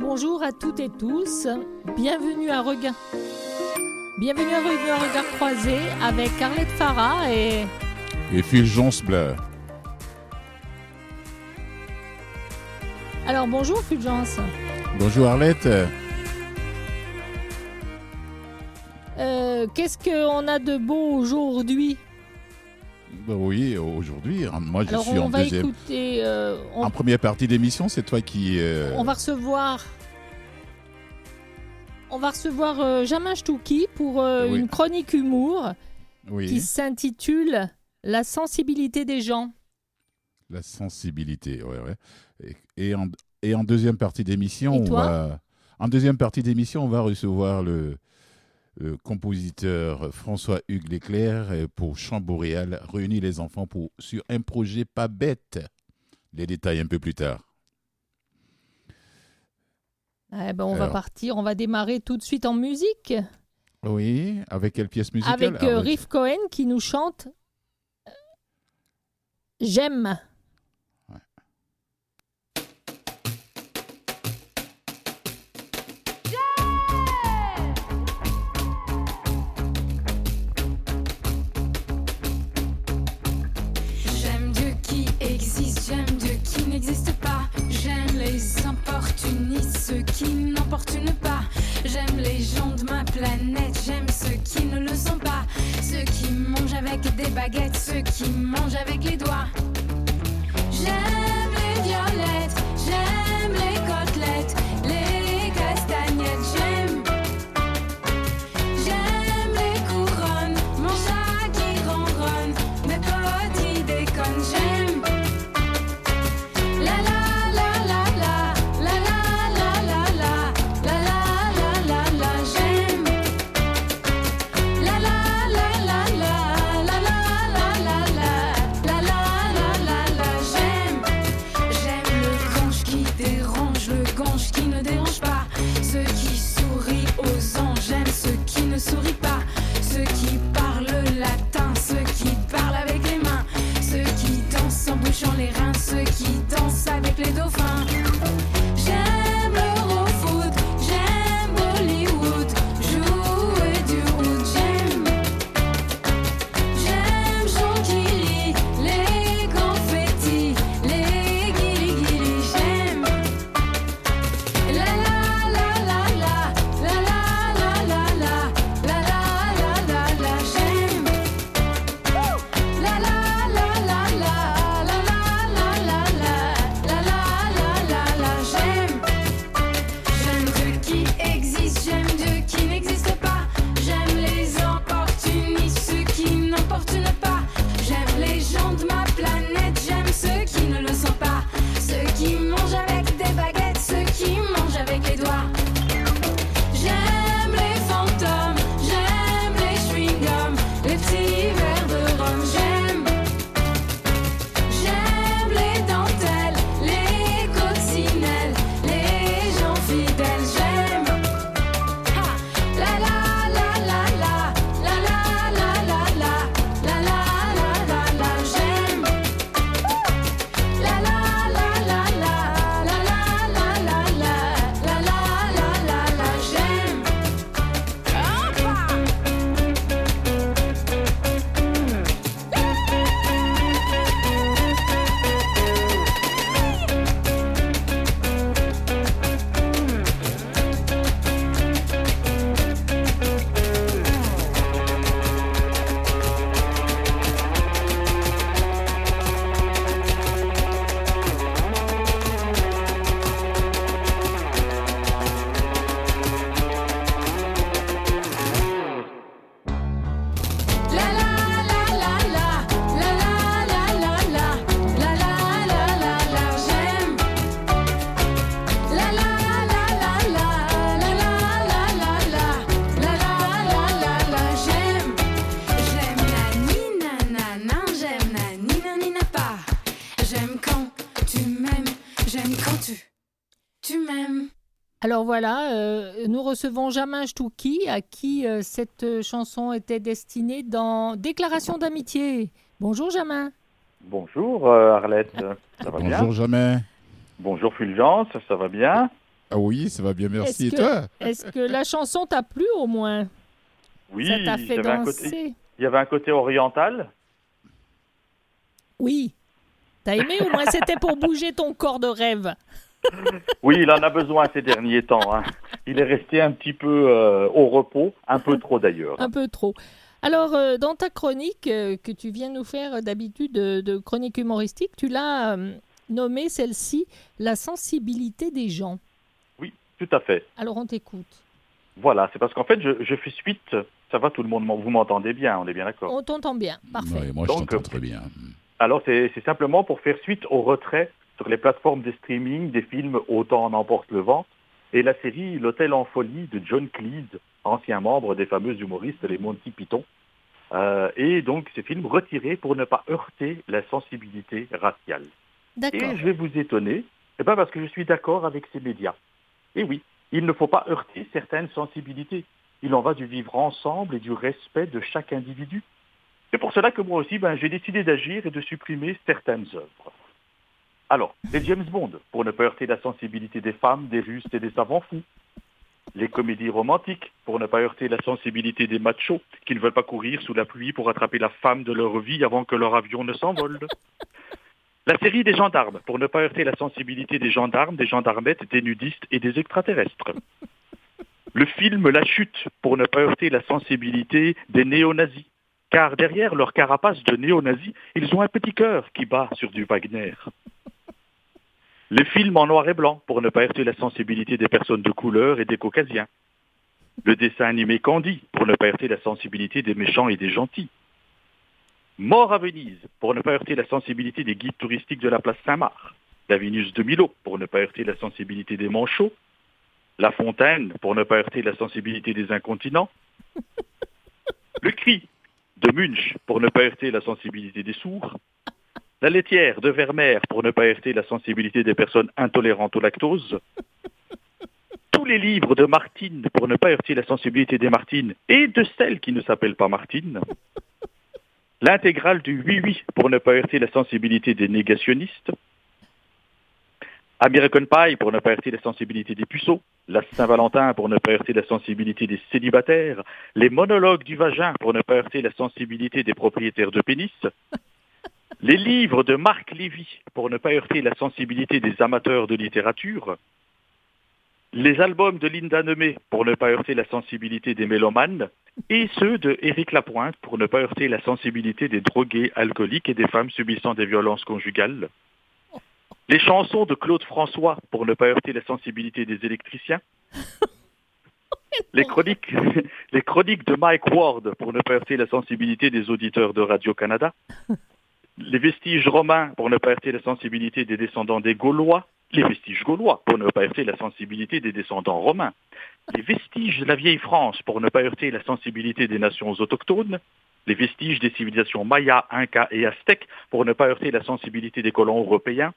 Bonjour à toutes et tous. Bienvenue à Regain. Bienvenue à Regain Regard Croisé avec Arlette Farah et. Et Fulgence Bleu. Alors bonjour Fulgence. Bonjour Arlette. Euh, Qu'est-ce qu'on a de beau aujourd'hui? Oui, aujourd'hui, hein, moi je Alors suis on en va deuxième. écouter. euh, on, En première partie d'émission, c'est toi qui. euh, on va recevoir. On va recevoir euh, Jamin Stouki pour euh, Oui. une chronique humour qui Oui, s'intitule La sensibilité des gens. la sensibilité. Ouais, ouais. Et, et en, et en deuxième partie d'émission, on va. En deuxième partie d'émission, on va recevoir le, le compositeur François-Hugues Leclerc euh, pour Chant Boréal, réunit les enfants pour, sur un projet pas bête. Les détails un peu plus tard. Eh ben, on va partir, on va démarrer tout de suite en musique Oui, avec quelle pièce musicale? Avec euh, Arlette Riff Cohen qui nous chante euh. J'aime ceux qui n'emportunent pas. J'aime les gens de ma planète, j'aime ceux qui ne le sont pas. Ceux qui mangent avec des baguettes, ceux qui mangent avec les doigts. J'aime Alors voilà, euh, nous recevons Jamin Stouki à qui euh, cette euh, chanson était destinée dans Déclaration d'amitié. Bonjour Jamin. Bonjour euh, Arlette, ça va bien Bonjour jamais. Bonjour Fulgence, ça va bien Ah oui, ça va bien, merci. Est-ce Et que- toi Est-ce que la chanson t'a plu au moins? Oui, Ça t'a il y fait avait un danser côté- il y avait un côté oriental. Oui. T'as aimé au moins C'était pour bouger ton corps de rêve. Oui, il en a besoin ces derniers temps. hein. Il est resté un petit peu euh, au repos, un peu trop d'ailleurs. Un peu trop. Alors, euh, dans ta chronique euh, que tu viens nous faire euh, d'habitude de, de chronique humoristique, tu l'as euh, nommée celle-ci la sensibilité des gens. Oui, tout à fait. Alors, on t'écoute. Voilà, c'est parce qu'en fait, je, je fais suite. Ça va, tout le monde, vous m'entendez bien, on est bien d'accord. On t'entend bien. Parfait. Ouais, Moi, je t'entends très bien. Alors, c'est c'est simplement pour faire suite au retrait sur les plateformes de streaming des films Autant en emporte le vent et la série L'Hôtel en folie de John Cleese, ancien membre des fameux humoristes les Monty Python. Euh, et donc, ces films retirés pour ne pas heurter la sensibilité raciale. Et je vais vous étonner, eh ben parce que je suis d'accord avec ces médias. Et oui, il ne faut pas heurter certaines sensibilités. Il en va du vivre ensemble et du respect de chaque individu. C'est pour cela que moi aussi, ben, j'ai décidé d'agir et de supprimer certaines œuvres. Alors, les James Bond, pour ne pas heurter la sensibilité des femmes, des russes et des savants fous. Les comédies romantiques, pour ne pas heurter la sensibilité des machos qui ne veulent pas courir sous la pluie pour attraper la femme de leur vie avant que leur avion ne s'envole. La série des gendarmes, pour ne pas heurter la sensibilité des gendarmes, des gendarmettes, des nudistes et des extraterrestres. Le film La Chute, pour ne pas heurter la sensibilité des néo-nazis. Car derrière leur carapace de néo-nazis, ils ont un petit cœur qui bat sur du Wagner. Les films en noir et blanc, pour ne pas heurter la sensibilité des personnes de couleur et des caucasiens. Le dessin animé Candy, pour ne pas heurter la sensibilité des méchants et des gentils. Mort à Venise, pour ne pas heurter la sensibilité des guides touristiques de la place Saint-Marc. La Vénus de Milo, pour ne pas heurter la sensibilité des manchots. La Fontaine, pour ne pas heurter la sensibilité des incontinents. Le Cri de Munch, pour ne pas heurter la sensibilité des sourds. La laitière de Vermeer, pour ne pas heurter la sensibilité des personnes intolérantes au lactose. Tous les livres de Martine, pour ne pas heurter la sensibilité des Martines et de celles qui ne s'appellent pas Martine. L'intégrale du oui-oui, pour ne pas heurter la sensibilité des négationnistes. American Pie, pour ne pas heurter la sensibilité des puceaux. La Saint-Valentin, pour ne pas heurter la sensibilité des célibataires. Les monologues du vagin, pour ne pas heurter la sensibilité des propriétaires de pénis. Les livres de Marc Lévy, pour ne pas heurter la sensibilité des amateurs de littérature. Les albums de Linda Nemé, pour ne pas heurter la sensibilité des mélomanes. Et ceux de Éric Lapointe, pour ne pas heurter la sensibilité des drogués alcooliques et des femmes subissant des violences conjugales. Les chansons de Claude François, pour ne pas heurter la sensibilité des électriciens. Les chroniques, les chroniques de Mike Ward, pour ne pas heurter la sensibilité des auditeurs de Radio-Canada. Les vestiges romains, pour ne pas heurter la sensibilité des descendants des Gaulois. Les vestiges gaulois, pour ne pas heurter la sensibilité des descendants romains. Les vestiges de la vieille France, pour ne pas heurter la sensibilité des nations autochtones. Les vestiges des civilisations mayas, incas et aztèques, pour ne pas heurter la sensibilité des colons européens.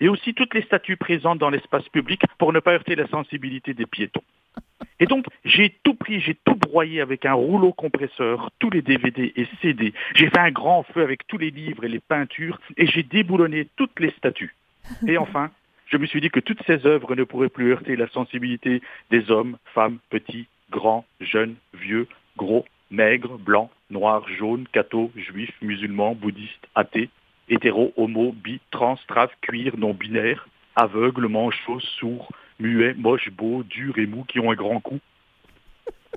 Et aussi toutes les statues présentes dans l'espace public, pour ne pas heurter la sensibilité des piétons. Et donc, j'ai tout pris, j'ai tout broyé avec un rouleau compresseur, tous les DVD et CD. J'ai fait un grand feu avec tous les livres et les peintures, et j'ai déboulonné toutes les statues. Et enfin, je me suis dit que toutes ces œuvres ne pourraient plus heurter la sensibilité des hommes, femmes, petits, grands, jeunes, vieux, gros, maigres, blancs, noirs, jaunes, cathos, juifs, musulmans, bouddhistes, athées, hétéros, homo, bi, trans, traf, cuir, non-binaires, aveugles, manchots, sourds, muets, moches, beaux, durs et mous qui ont un grand cou.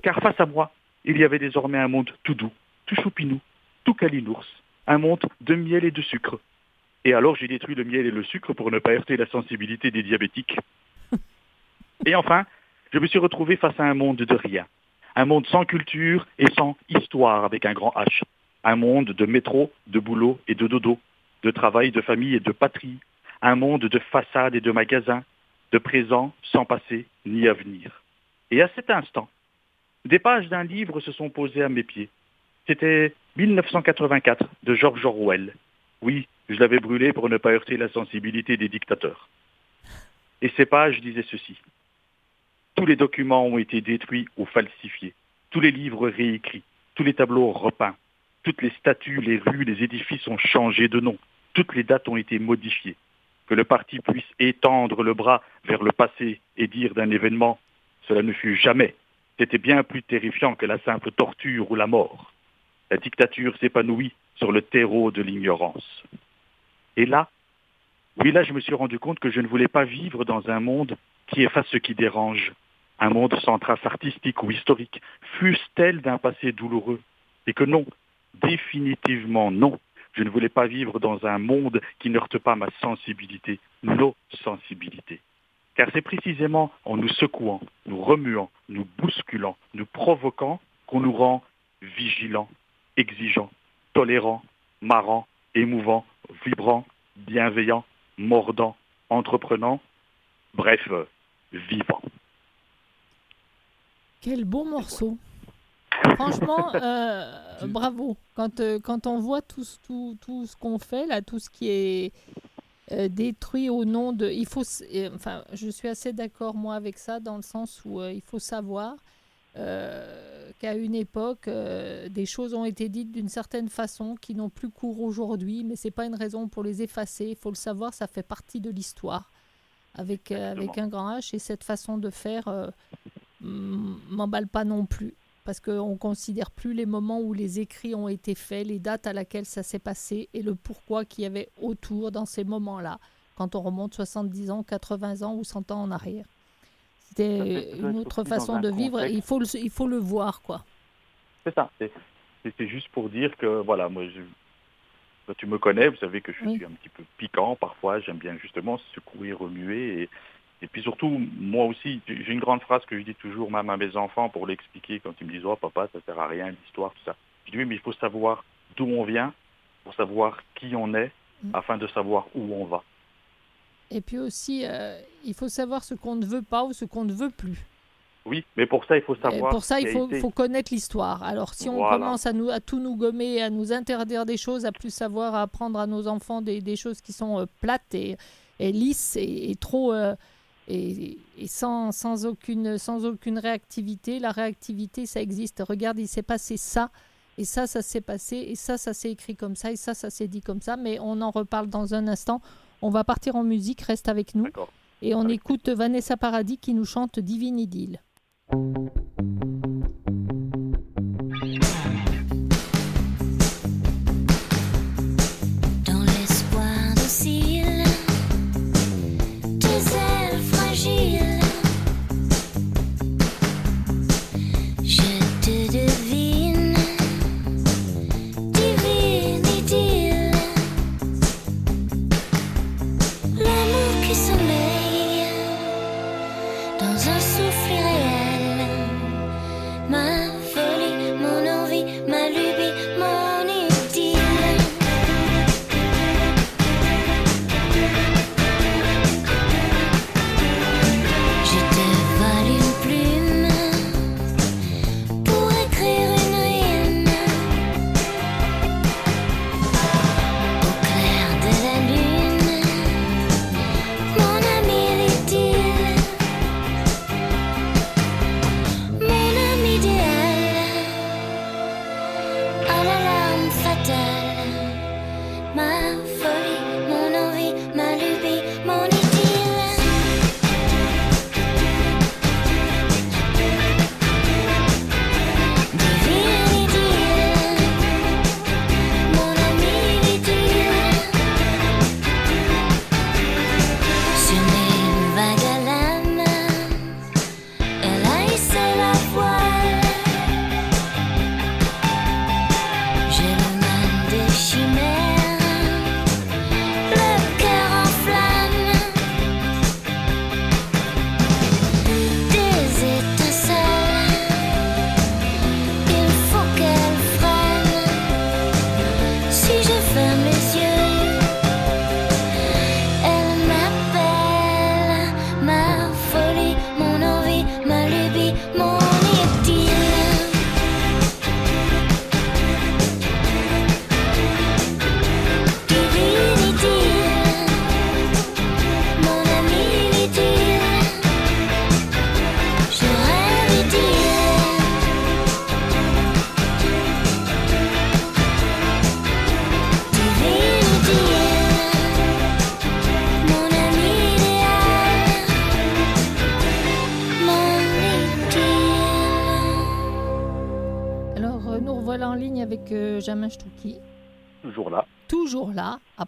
Car face à moi, il y avait désormais un monde tout doux, tout choupinou, tout calinours, un monde de miel et de sucre. Et alors j'ai détruit le miel et le sucre pour ne pas heurter la sensibilité des diabétiques. Et enfin, je me suis retrouvé face à un monde de rien. Un monde sans culture et sans histoire avec un grand H. Un monde de métro, de boulot et de dodo, de travail, de famille et de patrie. Un monde de façades et de magasins, de présent sans passé ni avenir. Et à cet instant, des pages d'un livre se sont posées à mes pieds. C'était 1984 de George Orwell. Oui, je l'avais brûlé pour ne pas heurter la sensibilité des dictateurs. Et ces pages disaient ceci. Tous les documents ont été détruits ou falsifiés, tous les livres réécrits, tous les tableaux repeints, toutes les statues, les rues, les édifices ont changé de nom, toutes les dates ont été modifiées. Que le parti puisse étendre le bras vers le passé et dire d'un événement, cela ne fut jamais. C'était bien plus terrifiant que la simple torture ou la mort. La dictature s'épanouit sur le terreau de l'ignorance. Et là, oui, là, je me suis rendu compte que je ne voulais pas vivre dans un monde qui efface ce qui dérange, un monde sans trace artistique ou historique, fût-ce-t-elle d'un passé douloureux. Et que non, définitivement non, je ne voulais pas vivre dans un monde qui ne heurte pas ma sensibilité, nos sensibilités. Car c'est précisément en nous secouant, nous remuant, nous bousculant, nous provoquant qu'on nous rend vigilants, exigeants, tolérants, marrants, émouvants, vibrants, bienveillants, mordants, entreprenants, bref, euh, vivants. Quel beau morceau. Franchement, euh, bravo. Quand, euh, quand on voit tout, ce- tout, tout ce qu'on fait, là, tout ce qui est euh, détruit au nom de... Il faut, s- enfin, je suis assez d'accord, moi, avec ça, dans le sens où euh, il faut savoir euh, qu'à une époque, euh, des choses ont été dites d'une certaine façon qui n'ont plus cours aujourd'hui, mais c'est pas une raison pour les effacer. Il faut le savoir, ça fait partie de l'histoire. Avec, euh, avec Exactement. un grand H, et cette façon de faire euh, m- m'emballe pas non plus parce qu'on ne considère plus les moments où les écrits ont été faits, les dates à laquelle ça s'est passé et le pourquoi qu'il y avait autour dans ces moments-là, quand on remonte 70 ans, 80 ans ou 100 ans en arrière. C'était une autre façon de vivre contexte. il faut le, il faut le voir, quoi. C'est ça. C'est- juste pour dire que, voilà, moi, je, tu me connais, vous savez que je Oui. suis un petit peu piquant parfois. J'aime bien justement secouer, remuer. Et, et puis surtout, moi aussi, j'ai une grande phrase que je dis toujours même à mes enfants pour l'expliquer quand ils me disent « Oh papa, ça sert à rien, l'histoire, tout ça ». Je dis « Oui, mais il faut savoir d'où on vient pour savoir qui on est Mm. afin de savoir où on va. Et puis aussi, euh, il faut savoir ce qu'on ne veut pas ou ce qu'on ne veut plus. Oui, mais pour ça, il faut Et savoir... pour ça, il faut, été. faut connaître l'histoire. Alors, si on Voilà. commence à, nous, à tout nous gommer, à nous interdire des choses, à plus savoir, à apprendre à nos enfants des, des choses qui sont euh, plates et, et lisses et, et trop. euh, et, et sans, sans, aucune, sans aucune réactivité. La réactivité, ça existe. Regarde, il s'est passé ça. Et ça, ça s'est passé. Et ça, ça s'est écrit comme ça. Et ça, ça s'est dit comme ça. Mais on en reparle dans un instant. On va partir en musique. Reste avec nous. Et on Avec écoute Vanessa Paradis qui nous chante Divine Idylle.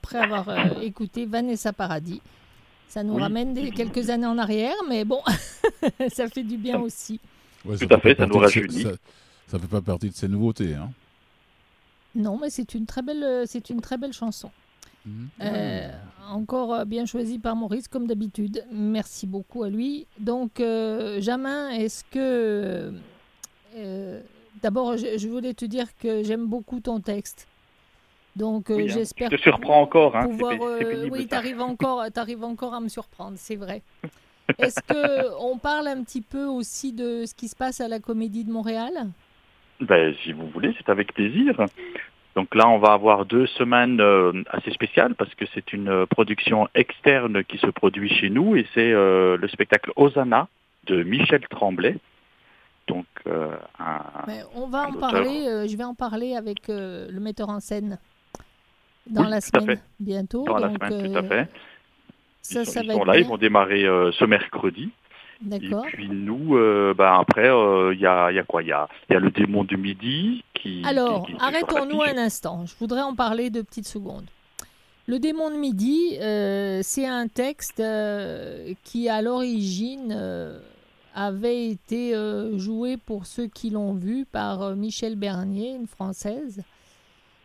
Après avoir euh, écouté Vanessa Paradis. Ça nous Oui. ramène des, quelques années en arrière, mais bon, ça fait du bien aussi. Ouais, Tout à fait, ça nous rajeunit. Ça, ça fait pas partie de ces nouveautés. Hein. Non, mais c'est une très belle, c'est une très belle chanson. Mhm. Euh, encore euh, bien choisi par Maurice, comme d'habitude. Merci beaucoup à lui. Donc, euh, Jamin, est-ce que. euh, D'abord, je, je voulais te dire que j'aime beaucoup ton texte. Donc, euh, Oui, hein. j'espère Je te surprends encore. Hein. pouvoir. pé- c'est euh, pénible, oui, ça. tu arrives encore, t'arrives encore à me surprendre, c'est vrai. Est-ce que on parle un petit peu aussi de ce qui se passe à la Comédie de Montréal? Ben, si vous voulez, c'est avec plaisir. Donc là, on va avoir deux semaines euh, assez spéciales parce que c'est une euh, production externe qui se produit chez nous et c'est euh, le spectacle Hosanna de Michel Tremblay. Donc, euh, un- Mais on va un en auteur. parler, euh, je vais en parler avec euh, le metteur en scène dans Oui, la semaine bientôt. dans la semaine, tout à euh, fait. Ça, ils sont, ça ils va sont être là, ils vont démarrer euh, ce mercredi. Et puis nous, euh, ben, après, euh, il y, a, il y a quoi? Il y a, y a le démon du midi qui... Alors, arrêtons-nous un instant. Je voudrais en parler deux petites secondes. Le démon de midi, c'est un texte qui, à l'origine, avait été joué pour ceux qui l'ont vu par Michel Bernier, une Française,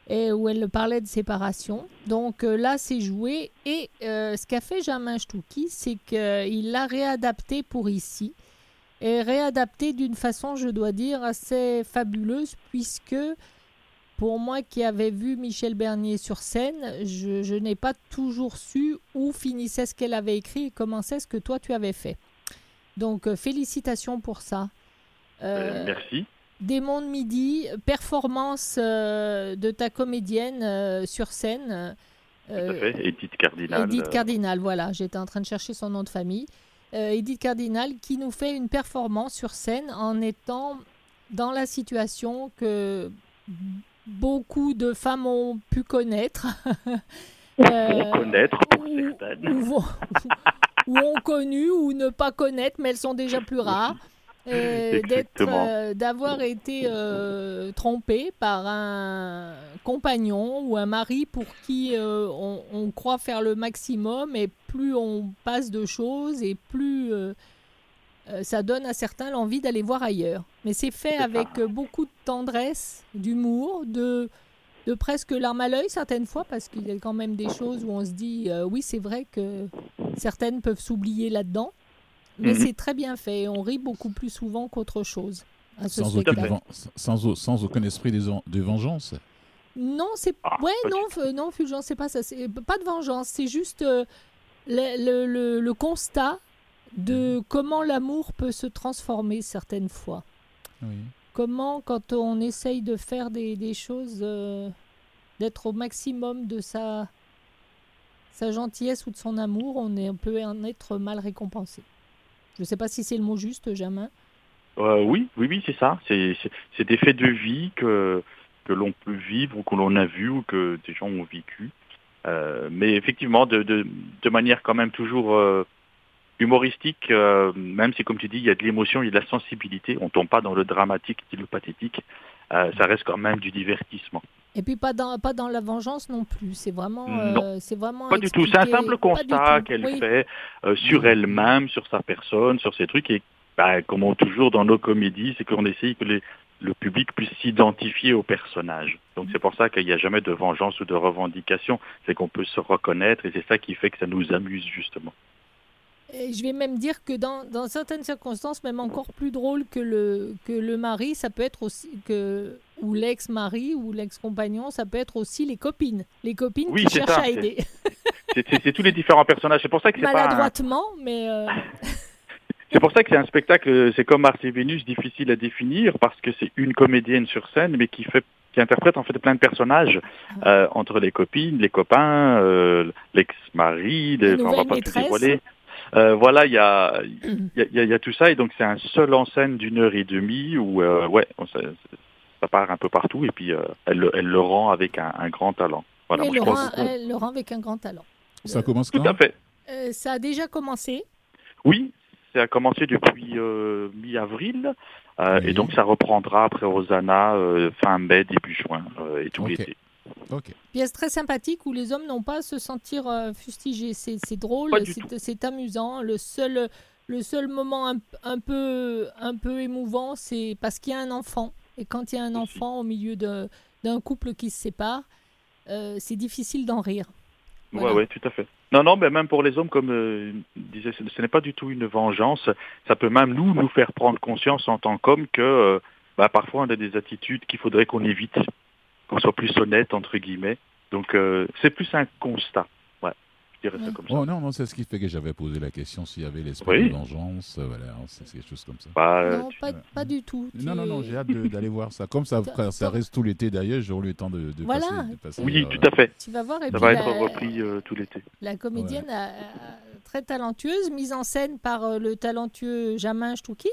où elle parlait de séparation. Donc euh, là, c'est joué. Et euh, ce qu'a fait Jamin Stouki, c'est qu'il l'a réadapté pour ici. Et réadapté d'une façon, je dois dire, assez fabuleuse, puisque pour moi qui avais vu Michel Bernier sur scène, je, n'ai pas toujours su où finissait ce qu'elle avait écrit et commençait ce que toi tu avais fait. Donc euh, félicitations pour ça. Merci. Démon de midi, performance euh, de ta comédienne euh, sur scène. Tout euh, à fait. Edith Cardinal. Edith euh, Cardinal, voilà, j'étais en train de chercher son nom de famille. Edith Cardinal qui nous fait une performance sur scène en étant dans la situation que beaucoup de femmes ont pu connaître. Connaître, pour ou- certaines. ou, ou ont connu ou ne pas connaître, mais elles sont déjà plus rares. Euh, d'avoir été euh, trompée par un compagnon ou un mari pour qui euh, on, on croit faire le maximum et plus on passe de choses et plus ça donne à certains l'envie d'aller voir ailleurs. Mais c'est fait ça. avec beaucoup de tendresse, d'humour, de, de presque larmes à l'œil certaines fois, parce qu'il y a quand même des choses où on se dit euh, oui, c'est vrai que certaines peuvent s'oublier là-dedans. Mais Mhm. c'est très bien fait. et On rit beaucoup plus souvent qu'autre chose. à ce Sans, aucune sans, au- sans aucun esprit de, de vengeance. Non, c'est Ah, ouais, pas non, f- non, Fulgence, c'est pas ça. C'est pas de vengeance. C'est juste euh, le, le- le- le constat de Mhm. comment l'amour peut se transformer certaines fois. Oui. Comment, quand on essaye de faire des, des choses, euh, d'être au maximum de sa, sa gentillesse ou de son amour, on, est, on peut en être mal récompensé. Je ne sais pas si c'est le mot juste, Jamin. Euh, oui, oui, oui, c'est ça. C'est, des faits de vie que, l'on peut vivre ou que l'on a vu ou que des gens ont vécu. Euh, mais effectivement, de, manière quand même toujours euh, humoristique, euh, même si, comme tu dis, il y a de l'émotion, il y a de la sensibilité, on tombe pas dans le dramatique le pathétique, ça reste quand même du divertissement. Et puis pas dans, pas dans la vengeance non plus. C'est vraiment, euh, c'est vraiment Pas du tout, c'est un simple constat qu'elle Oui. fait euh, sur elle-même, sur sa personne, sur ses trucs, et bah, comme on- toujours dans nos comédies, c'est qu'on essaye que les- le public puisse s'identifier au personnage. Donc c'est pour ça qu'il n'y a jamais de vengeance ou de revendication, c'est qu'on peut se reconnaître, et c'est ça qui fait que ça nous amuse justement. Et je vais même dire que dans, dans certaines circonstances, même encore plus drôle que le, que le mari, ça peut être aussi que ou l'ex-mari ou l'ex-compagnon, ça peut être aussi les copines, les copines Oui, qui c'est cherchent ça, à c'est- aider C'est- tous les différents personnages, c'est pour ça que c'est pas un- maladroitement, mais euh, C'est pour ça que c'est un spectacle, c'est comme Mars et Vénus, difficile à définir parce que c'est une comédienne sur scène, mais qui fait, qui interprète en fait plein de personnages Ah. euh, entre les copines, les copains, euh, l'ex-mari, les- enfin, on va pas tout dévoiler. Euh, voilà, il y a, y, a, y tout ça et donc c'est un seul en scène d'une heure et demie où euh, ouais, ça, part un peu partout et puis euh, elle, le- elle le rend avec un, un grand talent. Voilà, je Laurent, crois beaucoup. euh, Laurent avec un grand talent. Ça commence Tout quand à fait. Euh, ça a déjà commencé. Oui, ça a commencé depuis euh, mi-avril. euh, Oui. Et donc, ça reprendra après Rosanna euh, fin mai, début juin euh, et tout l'été. Pièce très sympathique où les hommes n'ont pas à se sentir euh, fustigés. C'est c'est drôle, c'est tout. c'est amusant. Le seul, le seul moment un, un peu, un peu émouvant, c'est parce qu'il y a un enfant. Et quand il y a un enfant au milieu d'un couple qui se sépare, euh, c'est difficile d'en rire. Voilà. Ouais, tout à fait. Non, non, mais même pour les hommes, comme euh, disait, ce n'est pas du tout une vengeance. Ça peut même nous nous faire prendre conscience en tant qu'hommes que euh, bah, parfois on a des attitudes qu'il faudrait qu'on évite, qu'on soit plus honnête entre guillemets. Donc c'est plus un constat. Ouais, je dirais ça Ouais. comme ça. Oh non, non, c'est ce qui fait que j'avais posé la question s'il y avait l'esprit Oui. de vengeance. euh, Voilà, c'est quelque chose comme ça. Bah, non, tu- pas, pas du tout. Non, Tu- non, non, j'ai hâte d'aller voir ça. Comme ça, Ça- ça reste tout l'été d'ailleurs, j'aurai le temps de, de Voilà. passer. de passer, oui, euh, tout à fait. Tu vas voir. Et Ça puis va la- être repris euh, tout l'été. La comédienne a- a- très talentueuse, mise en scène par euh, le talentueux Jamin Stouki.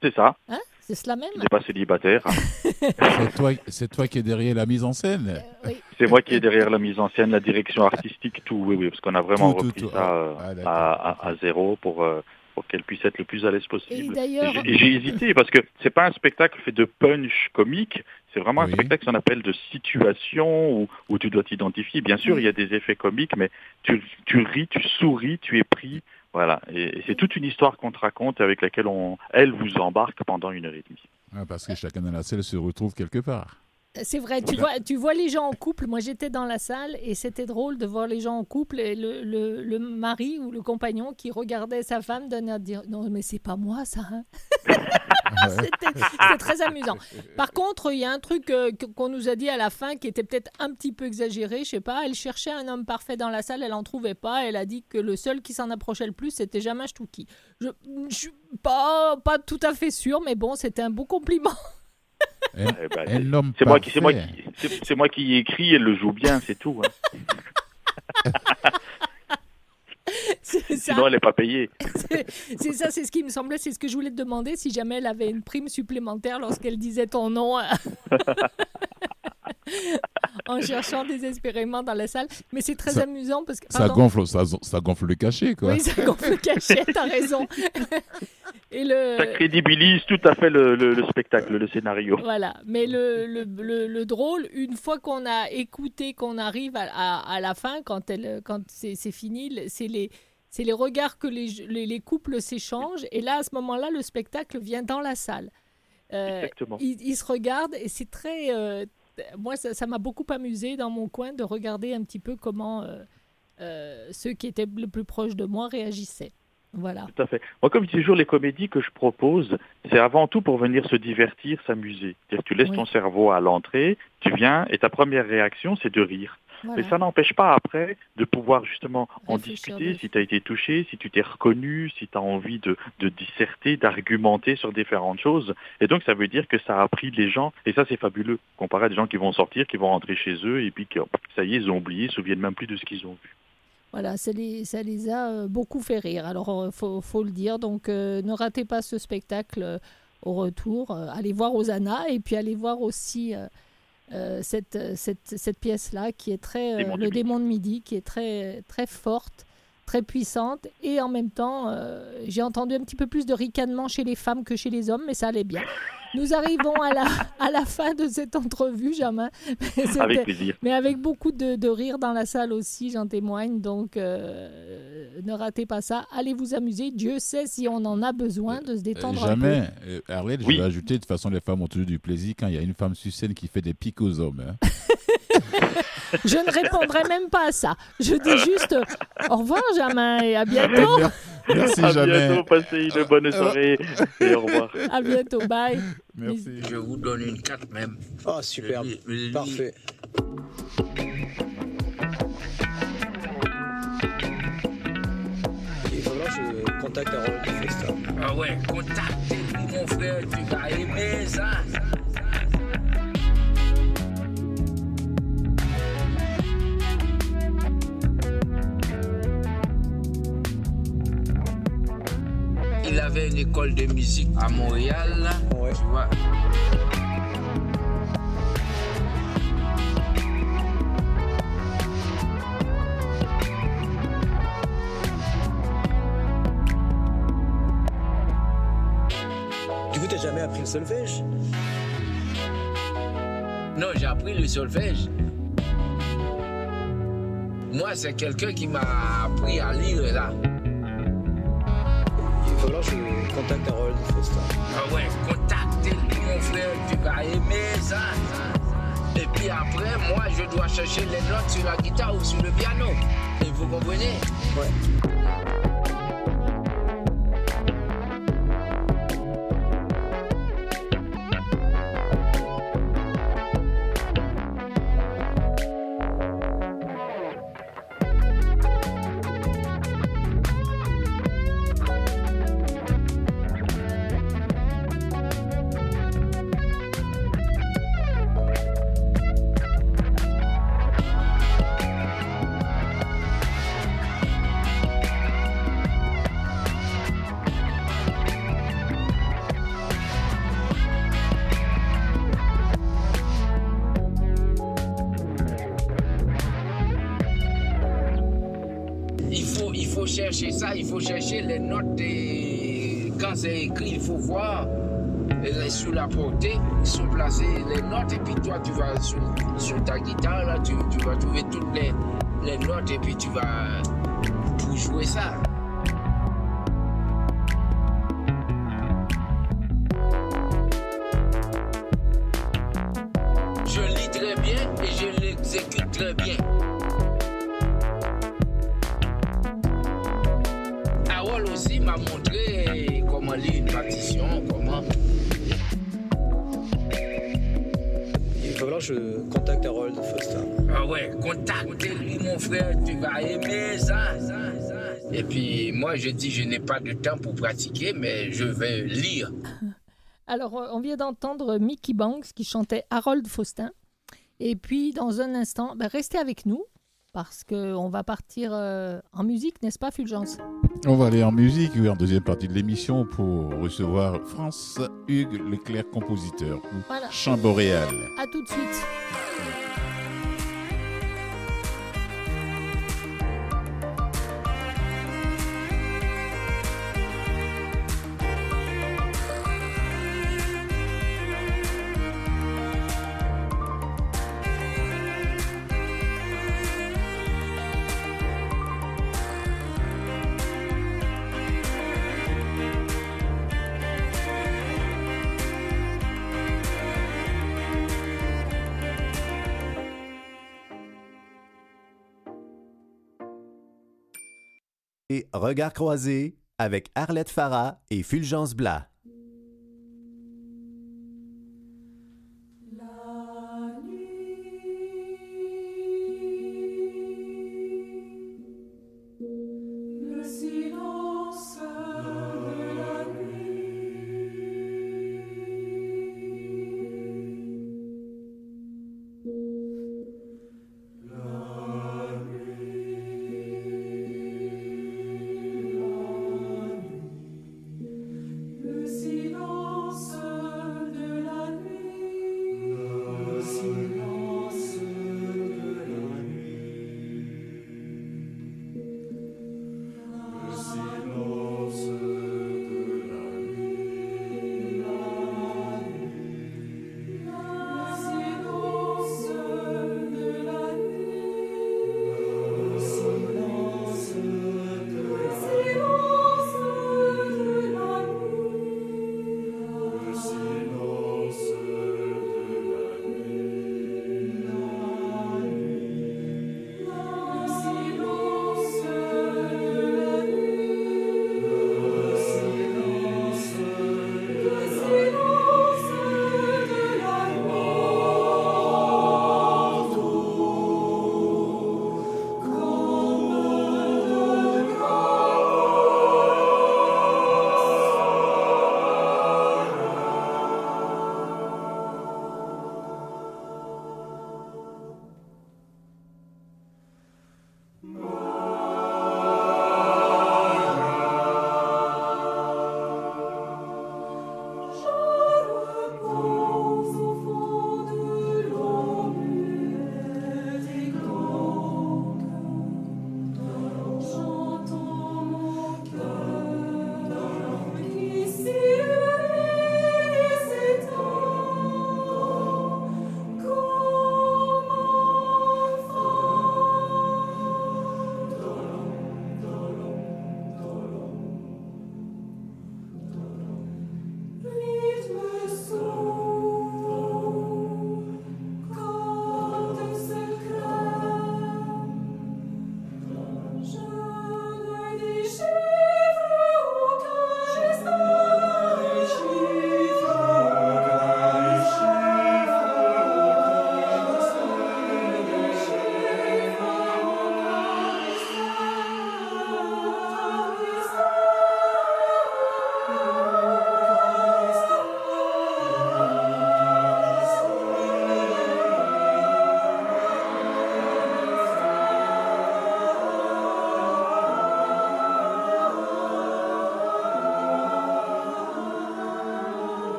C'est ça. Hein? C'est cela même Qui n'est pas célibataire. C'est toi, c'est toi qui es derrière la mise en scène. Euh, oui. C'est moi qui est derrière la mise en scène, la direction artistique, tout. Oui, oui, parce qu'on a vraiment Tout, repris tout. ça euh, Ah, à, à- à zéro pour, euh, pour qu'elle puisse être le plus à l'aise Et possible. d'ailleurs, Et j'ai- et j'ai hésité parce que c'est pas un spectacle fait de punch comique, c'est vraiment Oui. un spectacle qu'on appelle de situation où, où tu dois t'identifier. Bien sûr, Oui. il y a des effets comiques, mais tu, tu ris, tu souris, tu es pris. Voilà. Et, c'est toute une histoire qu'on te raconte avec laquelle on, elle vous embarque pendant une heure et demie. Ah, parce que chacun dans la salle se retrouve quelque part. C'est vrai, tu vois, tu vois les gens en couple. Moi, j'étais dans la salle et c'était drôle de voir les gens en couple et le, le- le mari ou le compagnon qui regardait sa femme d'un air de dire Non, mais c'est pas moi, ça. hein. C'était très amusant. Par contre, il y a un truc euh, qu'on nous a dit à la fin qui était peut-être un petit peu exagéré. Je sais pas. Elle cherchait un homme parfait dans la salle, elle en trouvait pas. Elle a dit que le seul qui s'en approchait le plus, c'était Jamin Stouki. Je, je suis pas pas tout à fait sûre, mais bon, c'était un beau compliment. Un, Eh ben, c'est moi qui, c'est moi qui, c'est- c'est moi qui y écris, elle le joue bien, c'est tout. hein. C'est ça. Sinon, elle n'est pas payée. C'est c'est ça, c'est ce qui me semblait, c'est ce que je voulais te demander si jamais elle avait une prime supplémentaire lorsqu'elle disait ton nom euh, en cherchant désespérément dans la salle. Mais c'est très Ça- amusant parce que. Ça gonfle, ça, ça gonfle le cachet, quoi. Oui, ça gonfle le cachet, t'as raison. Et le. Ça crédibilise tout à fait le, le- le spectacle, le scénario. Voilà, mais le, le, le, le drôle, une fois qu'on a écouté, qu'on arrive à, à, à la fin, quand, elle, quand c'est c'est fini, c'est les, c'est les regards que les, les, les couples s'échangent. Et là, à ce moment-là, le spectacle vient dans la salle. Euh, Exactement. ils, ils se regardent et c'est très... euh, moi, ça m'a beaucoup amusé dans mon coin de regarder un petit peu comment euh, euh, ceux qui étaient le plus proches de moi réagissaient. Voilà. Tout à fait. Moi, comme je dis toujours, les comédies que je propose, c'est avant tout pour venir se divertir, s'amuser. C'est-à-dire que tu laisses Oui. ton cerveau à l'entrée, tu viens et ta première réaction, c'est de rire. Voilà. Mais ça n'empêche pas après de pouvoir justement en discuter si tu as été touché, si tu t'es reconnu, si tu as envie de, de disserter, d'argumenter sur différentes choses. Et donc ça veut dire que ça a pris les gens, et ça c'est fabuleux, comparé à des gens qui vont sortir, qui vont rentrer chez eux, et puis que ça y est, ils ont oublié, ils se souviennent même plus de ce qu'ils ont vu. Voilà, ça les, ça les a euh, beaucoup fait rire. Alors, il faut, faut le dire. Donc, euh, ne ratez pas ce spectacle euh, au retour. Euh, allez voir Osana et puis allez voir aussi euh, euh, cette, cette, cette pièce-là qui est très. euh, Démon le Midi. démon de midi, qui est très, très forte, très puissante. Et en même temps, euh, j'ai entendu un petit peu plus de ricanement chez les femmes que chez les hommes, mais ça allait bien. Nous arrivons à la, à la fin de cette entrevue, Jamin. C'était- Avec plaisir. mais avec beaucoup de, de rire dans la salle aussi, j'en témoigne. Donc, euh, ne ratez pas ça. Allez vous amuser. Dieu sait si on en a besoin de se détendre un jamais. Euh, Ariel, Oui. je vais ajouter, de toute façon, les femmes ont toujours du plaisir quand il y a une femme sur scène qui fait des pics aux hommes. hein. Je ne répondrai même pas à ça. Je dis juste euh, au revoir, Jamin, et à bientôt. Merci, à jamais. bientôt, passez une bonne euh, soirée et au revoir. À bientôt. Bye. Merci. Je vous donne une carte même. Ah, superbe. Parfait. Il faudra que je contacte Harold. Ah ouais, contactez-vous, mon frère, tu vas aimer ça. Avait une école de musique à Montréal, Ouais. tu vois. jamais appris le solfège? Non, j'ai appris le solfège. Moi, c'est quelqu'un qui m'a appris à lire là. Je contacte Harold. Ah ouais, contactez-lui, mon frère, tu vas aimer ça. Et puis après, moi, je dois chercher les notes sur la guitare ou sur le piano. Et vous comprenez? Ouais. Ça, il faut chercher les notes. Quand c'est écrit, il faut voir sur la portée, sont placées les notes. Et puis toi, tu vas sur, sur ta guitare, là, tu, tu vas trouver toutes les, les notes et puis tu vas pour jouer ça. Je contacte Harold Foster. Ah ouais, contactez-lui, mon frère, tu vas aimer ça. Et puis moi, je dis, je n'ai pas de temps pour pratiquer, mais je vais lire. Alors, on vient d'entendre Mickey Banks qui chantait Harold Faustin. Et puis, dans un instant, ben, restez avec nous parce qu'on va partir euh, en musique, n'est-ce pas, Fulgence? On va aller en musique, oui, en deuxième partie de l'émission, pour recevoir France Hugues Leclerc, compositeur, ou Voilà. chant boréal. À tout de suite. Regard croisé avec Arlette Farah et Fulgence Blas.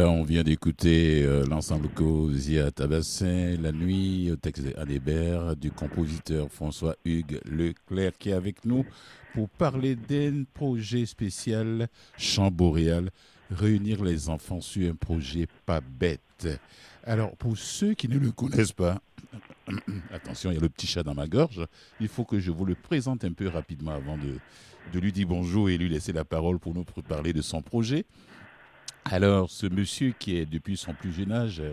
Là, on vient d'écouter euh, l'ensemble Zia Tabassin, La Nuit, au texte d'Anne Hébert, du compositeur François Hugues Leclerc qui est avec nous pour parler d'un projet spécial Chant Boréal, réunir les enfants sur un projet pas bête. Alors, pour ceux qui ne le connaissent pas, attention, il y a le petit chat dans ma gorge, il faut que je vous le présente un peu rapidement avant de lui dire bonjour et lui laisser la parole pour nous parler de son projet. Alors, ce monsieur qui est depuis son plus jeune âge, euh,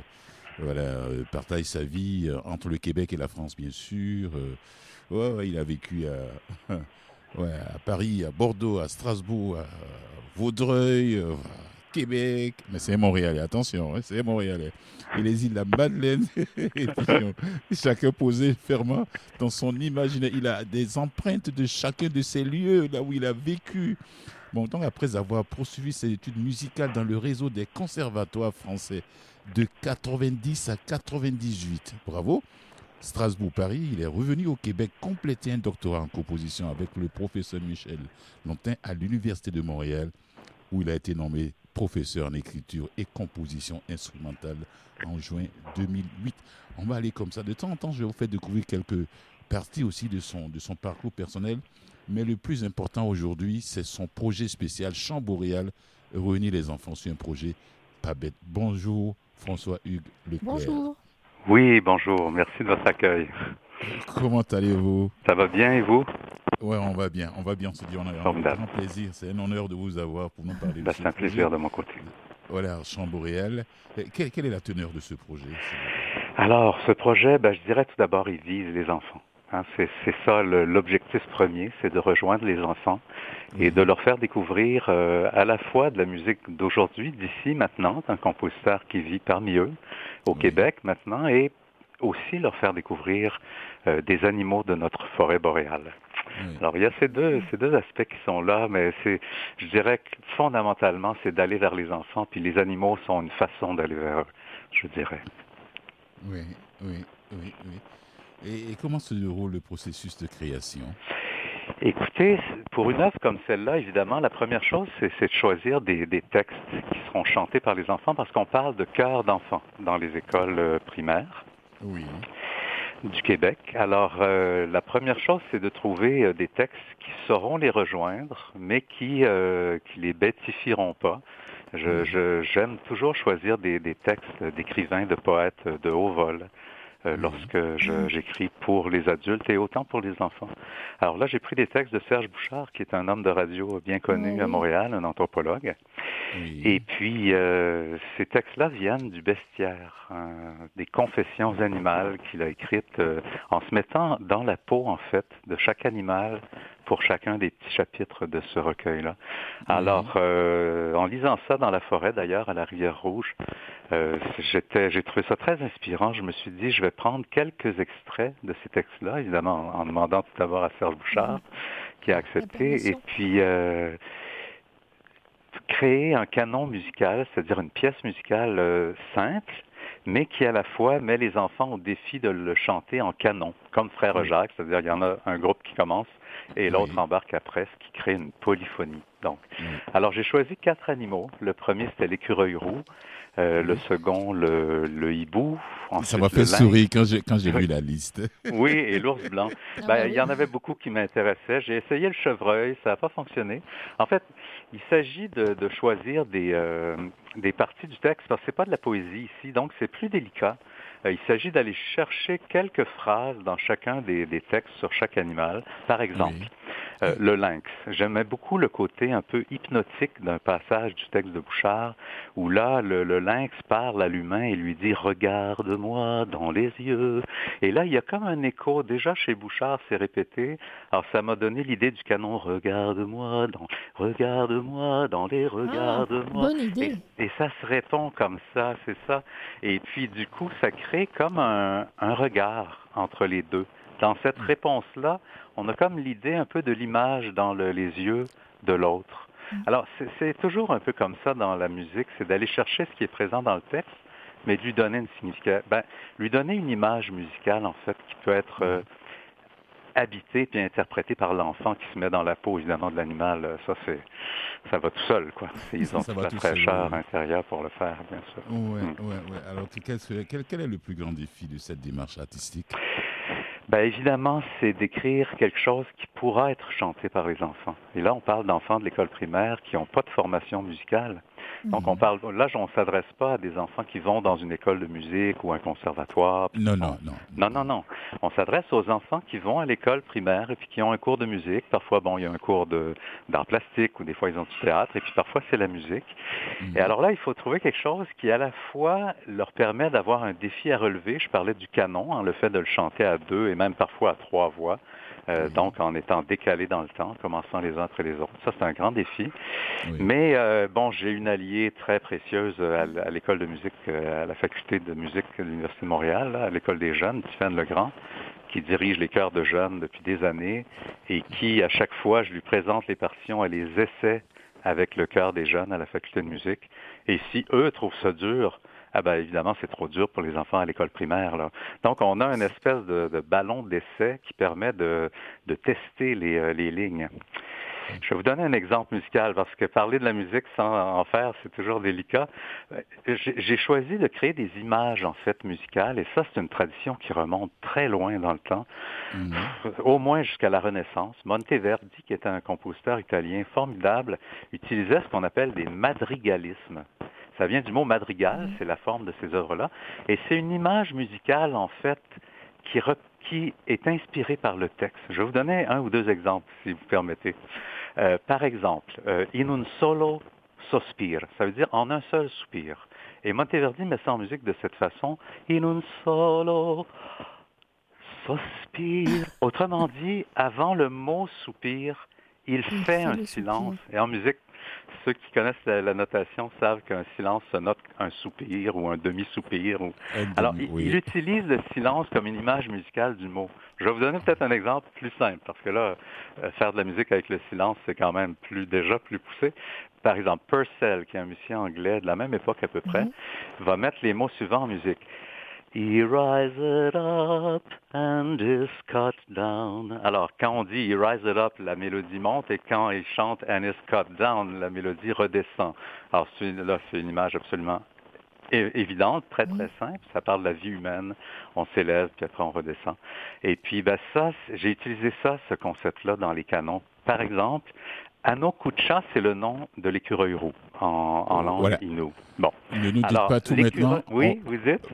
voilà, euh, partage sa vie euh, entre le Québec et la France, bien sûr. Ouais, il a vécu à, Paris, à Bordeaux, à Strasbourg, à Vaudreuil, à Québec. Mais c'est Montréalais, attention, hein, c'est Montréalais. Et les îles de la Madeleine. chacun posé fermement dans son imaginaire. Il a des empreintes de chacun de ces lieux, là où il a vécu. Après avoir poursuivi ses études musicales dans le réseau des conservatoires français de 90 à 98, bravo, Strasbourg-Paris, il est revenu au Québec compléter un doctorat en composition avec le professeur Michel Lontin à l'Université de Montréal, où il a été nommé professeur en écriture et composition instrumentale en juin 2008. On va aller comme ça. De temps en temps, je vais vous faire découvrir quelques parties aussi de son, de son parcours personnel. Mais le plus important aujourd'hui, c'est son projet spécial Chant Boréal, réunir les enfants sur un projet pas bête. Bonjour François Hugues Leclerc. Bonjour. Oui, bonjour. Merci de votre accueil. Comment allez-vous? Ça va bien et vous? Ouais, on va bien. On va bien. On se dit, on a un grand plaisir. C'est un honneur de vous avoir pour nous parler de ce C'est un projet. plaisir de mon côté. Voilà, Chant Boréal. Euh, Quelle, quelle est la teneur de ce projet Alors, ce projet, ben, je dirais tout d'abord, il vise les enfants. Hein, c'est ça l'objectif premier, c'est de rejoindre les enfants et de leur faire découvrir euh, à la fois de la musique d'aujourd'hui, d'ici, maintenant, d'un compositeur qui vit parmi eux, au Oui. Québec maintenant, et aussi leur faire découvrir euh, des animaux de notre forêt boréale. Oui. Alors, il y a ces deux, ces deux aspects qui sont là, mais c'est, je dirais que fondamentalement, c'est d'aller vers les enfants, puis les animaux sont une façon d'aller vers eux, je dirais. Oui, oui, oui, oui. Et, et comment se déroule le processus de création? Écoutez, pour une œuvre comme celle-là, évidemment, la première chose, c'est, de choisir des, des textes qui seront chantés par les enfants, parce qu'on parle de chœur d'enfants dans les écoles euh, primaires Oui. du Québec. Alors, euh, la première chose, c'est de trouver euh, des textes qui sauront les rejoindre, mais qui euh, qui les bêtifieront pas. Je, je- j'aime toujours choisir des, des textes d'écrivains, de poètes de haut vol. lorsque je- j'écris pour les adultes et autant pour les enfants. Alors là, j'ai pris des textes de Serge Bouchard, qui est un homme de radio bien connu à. Montréal, un anthropologue. oui. Et puis, euh, ces textes-là viennent du bestiaire, hein, des confessions animales qu'il a écrites euh, en se mettant dans la peau, en fait, de chaque animal pour chacun des petits chapitres de ce recueil-là. Alors, euh, en lisant ça dans la forêt, d'ailleurs, à la rivière Rouge, euh, j'étais, j'ai trouvé ça très inspirant. Je me suis dit, je vais prendre quelques extraits de ces textes-là, évidemment, en, en demandant tout d'abord à Serge Bouchard, qui a accepté. Et puis, euh, créer un canon musical, c'est-à-dire une pièce musicale euh, simple, mais qui à la fois met les enfants au défi de le chanter en canon, comme Frère Oui. Jacques, c'est-à-dire il y en a un groupe qui commence et l'autre Oui. embarque après, ce qui crée une polyphonie. Donc, Oui. alors j'ai choisi quatre animaux. Le premier c'était l'écureuil roux, euh, le second le, le hibou, Ça m'a fait sourire quand j'ai quand j'ai Oui. vu la liste. Oui, et l'ours blanc. Ah Ben, il y en avait beaucoup qui m'intéressaient. J'ai essayé le chevreuil, ça n'a pas fonctionné. En fait, il s'agit de, de choisir des, euh, des parties du texte, parce que c'est pas de la poésie ici, donc c'est plus délicat. Euh, il s'agit d'aller chercher quelques phrases dans chacun des, des textes sur chaque animal. Par exemple, Oui. Euh, le lynx. J'aimais beaucoup le côté un peu hypnotique d'un passage du texte de Bouchard, où là, le, le lynx parle à l'humain et lui dit « Regarde-moi dans les yeux ». Et là, il y a comme un écho. Déjà, chez Bouchard, c'est répété. Alors, ça m'a donné l'idée du canon « Regarde-moi dans... Regarde-moi dans les... Ah, Regarde-moi ». bonne idée. Et, et ça se répond comme ça, c'est ça. Et puis, du coup, ça crée comme un, un regard entre les deux. Dans cette réponse-là, on a comme l'idée un peu de l'image dans le- les yeux de l'autre. Alors, c'est- toujours un peu comme ça dans la musique, c'est d'aller chercher ce qui est présent dans le texte, mais de lui donner une signification, ben, lui donner une image musicale, en fait, qui peut être euh, habité puis interprété par l'enfant qui se met dans la peau, évidemment, de l'animal. Euh, Ça, c'est, ça va tout seul, quoi. Ils ont Ça toute la seul, fraîcheur oui. intérieure pour le faire, bien sûr. Ouais, Mm. ouais, ouais. Alors, quel est le plus grand défi de cette démarche artistique? Ben évidemment, c'est d'écrire quelque chose qui pourra être chanté par les enfants. Et là, on parle d'enfants de l'école primaire qui n'ont pas de formation musicale. Donc, Mhm. on parle. Là, on s'adresse pas à des enfants qui vont dans une école de musique ou un conservatoire. Non, non, non. Non, non, non. On s'adresse aux enfants qui vont à l'école primaire et puis qui ont un cours de musique. Parfois, bon, il y a un cours de d'art plastique ou des fois ils ont du théâtre et puis parfois c'est la musique. Mhm. Et alors là, il faut trouver quelque chose qui à la fois leur permet d'avoir un défi à relever. Je parlais du canon, hein, le fait de le chanter à deux et même parfois à trois voix. Euh, Oui. donc en étant décalé dans le temps, commençant les uns après les autres. Ça, c'est un grand défi. Oui. Mais euh, bon, j'ai une alliée très précieuse euh, à l'école de musique, euh, à la faculté de musique de l'Université de Montréal, à l'école des jeunes, Tiffaine Legrand, qui dirige les chœurs de jeunes depuis des années et qui, à chaque fois, je lui présente les partitions, elle les essaie avec le chœur des jeunes à la faculté de musique. Et si eux trouvent ça dur, ah ben évidemment, c'est trop dur pour les enfants à l'école primaire. Là. Donc, on a une espèce de, de ballon d'essai qui permet de, de tester les, euh, les lignes. Je vais vous donner un exemple musical parce que parler de la musique sans en faire, c'est toujours délicat. Euh, J'ai choisi de créer des images en fait musicales et ça, c'est une tradition qui remonte très loin dans le temps, Mhm. au moins jusqu'à la Renaissance. Monteverdi, qui était un compositeur italien formidable, utilisait ce qu'on appelle des madrigalismes. Ça vient du mot madrigal, c'est la forme de ces œuvres-là. Et c'est une image musicale, en fait, qui, re- qui est inspirée par le texte. Je vais vous donner un ou deux exemples, si vous permettez. Euh, par exemple, euh, in un solo sospir, ça veut dire en un seul soupir. Et Monteverdi met ça en musique de cette façon, in un solo sospir. Autrement dit, avant le mot soupir, il Il fait fait un le silence. soupir. Et en musique, ceux qui connaissent la, la notation savent qu'un silence se note un soupir ou un demi-soupir. Ou... Alors, il, oui. il utilise le silence comme une image musicale du mot. Je vais vous donner peut-être un exemple plus simple, parce que là, euh, faire de la musique avec le silence, c'est quand même plus déjà plus poussé. Par exemple, Purcell, qui est un musicien anglais de la même époque à peu près, Mhm. va mettre les mots suivants en musique. He rises up and is cut down. Alors, quand on dit he rises up, la mélodie monte, et quand il chante and is cut down, la mélodie redescend. Alors, là, c'est une image absolument évidente, très, très simple. Ça parle de la vie humaine. On s'élève, puis après on redescend. Et puis, ben, ça, j'ai utilisé ça, ce concept-là, dans les canons. Par exemple, Anokucha, c'est le nom de l'écureuil roux en, en langue Voilà. inou. Bon. Ne nous dites Alors, pas tout maintenant. Oui, vous dites?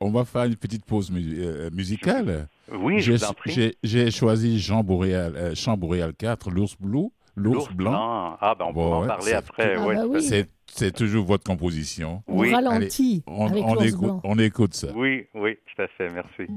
On, on va faire une petite pause mu- euh, musicale. Oui, je J'ai- vous en prie. J'ai j'ai choisi Jean Boréal, euh, Chant Boréal 4, l'ours bleu, l'ours blanc. Ah, ben on Bon, en ouais, parler c'est- après. Ah ouais. bah oui. C'est toujours votre composition. On Oui, ralentit On, avec on écoute, blanc. on écoute ça. Oui, oui, tout à fait, merci.